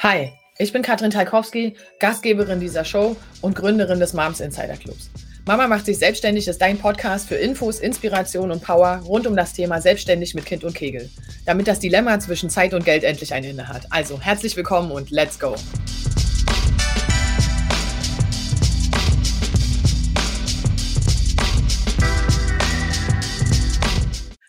Hi, ich bin Katrin Talkowski, Gastgeberin dieser Show und Gründerin des Moms Insider Clubs. Mama macht sich selbstständig ist dein Podcast für Infos, Inspiration und Power rund um das Thema Selbstständig mit Kind und Kegel, damit das Dilemma zwischen Zeit und Geld endlich ein Ende hat. Also herzlich willkommen und let's go!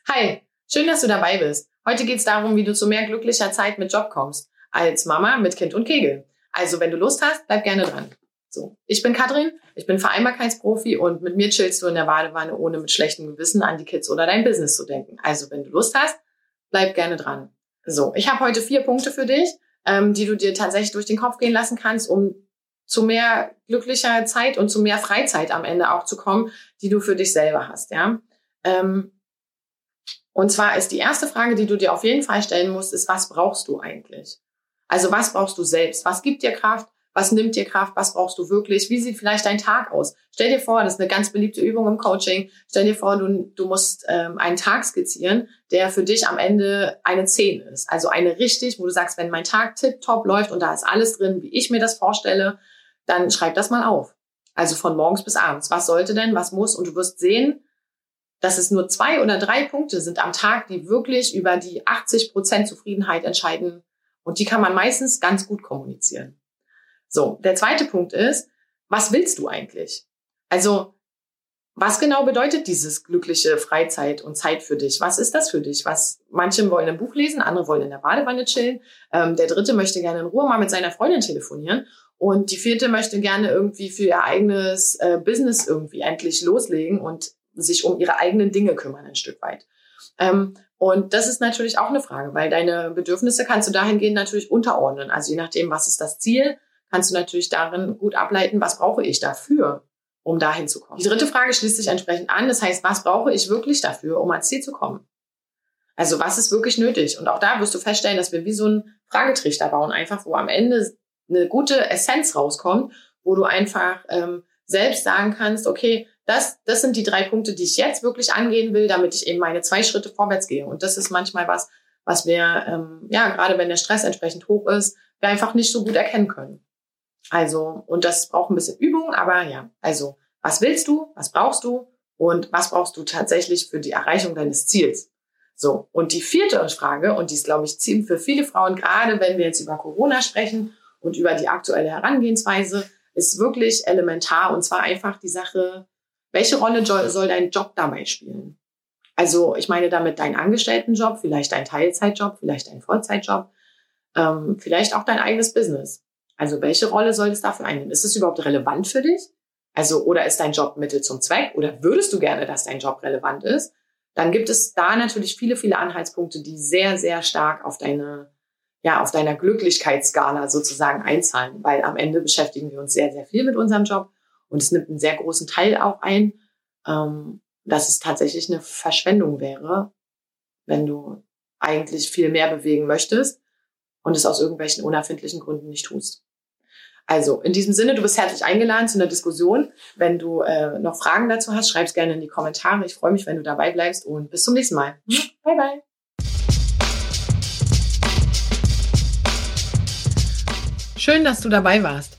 Hi, schön, dass du dabei bist. Heute geht es darum, wie du zu mehr glücklicher Zeit mit Job kommst als Mama mit Kind und Kegel. Also wenn du Lust hast, bleib gerne dran. So, ich bin Katrin, ich bin Vereinbarkeitsprofi und mit mir chillst du in der Badewanne, ohne mit schlechtem Gewissen an die Kids oder dein Business zu denken. Also wenn du Lust hast, bleib gerne dran. So, ich habe heute vier Punkte für dich, ähm, die du dir tatsächlich durch den Kopf gehen lassen kannst, um zu mehr glücklicher Zeit und zu mehr Freizeit am Ende auch zu kommen, die du für dich selber hast. Ja. Ähm, und zwar ist die erste Frage, die du dir auf jeden Fall stellen musst, ist, was brauchst du eigentlich? Also was brauchst du selbst? Was gibt dir Kraft? Was nimmt dir Kraft? Was brauchst du wirklich? Wie sieht vielleicht dein Tag aus? Stell dir vor, das ist eine ganz beliebte Übung im Coaching. Stell dir vor, du, du musst ähm, einen Tag skizzieren, der für dich am Ende eine 10 ist. Also eine richtig, wo du sagst, wenn mein Tag tipptopp läuft und da ist alles drin, wie ich mir das vorstelle, dann schreib das mal auf. Also von morgens bis abends. Was sollte denn? Was muss? Und du wirst sehen, dass es nur zwei oder drei Punkte sind am Tag, die wirklich über die 80 Prozent Zufriedenheit entscheiden und die kann man meistens ganz gut kommunizieren. So, der zweite Punkt ist, was willst du eigentlich? Also, was genau bedeutet dieses glückliche Freizeit und Zeit für dich? Was ist das für dich? Was manche wollen ein Buch lesen, andere wollen in der Badewanne chillen. Ähm, der dritte möchte gerne in Ruhe mal mit seiner Freundin telefonieren und die vierte möchte gerne irgendwie für ihr eigenes äh, Business irgendwie endlich loslegen und sich um ihre eigenen Dinge kümmern ein Stück weit. Ähm, und das ist natürlich auch eine Frage, weil deine Bedürfnisse kannst du dahingehend natürlich unterordnen. Also je nachdem, was ist das Ziel, kannst du natürlich darin gut ableiten, was brauche ich dafür, um dahin zu kommen. Die dritte Frage schließt sich entsprechend an. Das heißt, was brauche ich wirklich dafür, um ans Ziel zu kommen? Also was ist wirklich nötig? Und auch da wirst du feststellen, dass wir wie so einen Fragetrichter bauen, einfach wo am Ende eine gute Essenz rauskommt, wo du einfach ähm, selbst sagen kannst, okay, das, das sind die drei Punkte, die ich jetzt wirklich angehen will, damit ich eben meine zwei Schritte vorwärts gehe. Und das ist manchmal was, was wir, ähm, ja, gerade wenn der Stress entsprechend hoch ist, wir einfach nicht so gut erkennen können. Also, und das braucht ein bisschen Übung, aber ja, also, was willst du? Was brauchst du? Und was brauchst du tatsächlich für die Erreichung deines Ziels? So. Und die vierte Frage, und die ist, glaube ich, ziemlich für viele Frauen, gerade wenn wir jetzt über Corona sprechen und über die aktuelle Herangehensweise, ist wirklich elementar. Und zwar einfach die Sache, welche Rolle soll dein Job dabei spielen? Also ich meine damit deinen Angestelltenjob, vielleicht dein Teilzeitjob, vielleicht dein Vollzeitjob, ähm, vielleicht auch dein eigenes Business. Also welche Rolle soll es dafür einnehmen? Ist es überhaupt relevant für dich? Also oder ist dein Job Mittel zum Zweck? Oder würdest du gerne, dass dein Job relevant ist? Dann gibt es da natürlich viele, viele Anhaltspunkte, die sehr, sehr stark auf deine, ja, auf deiner Glücklichkeitsskala sozusagen einzahlen, weil am Ende beschäftigen wir uns sehr, sehr viel mit unserem Job und es nimmt einen sehr großen Teil auch ein, ähm, dass es tatsächlich eine Verschwendung wäre, wenn du eigentlich viel mehr bewegen möchtest und es aus irgendwelchen unerfindlichen Gründen nicht tust. Also in diesem Sinne, du bist herzlich eingeladen zu einer Diskussion. Wenn du äh, noch Fragen dazu hast, schreib es gerne in die Kommentare. Ich freue mich, wenn du dabei bleibst und bis zum nächsten Mal. Bye bye. Schön, dass du dabei warst.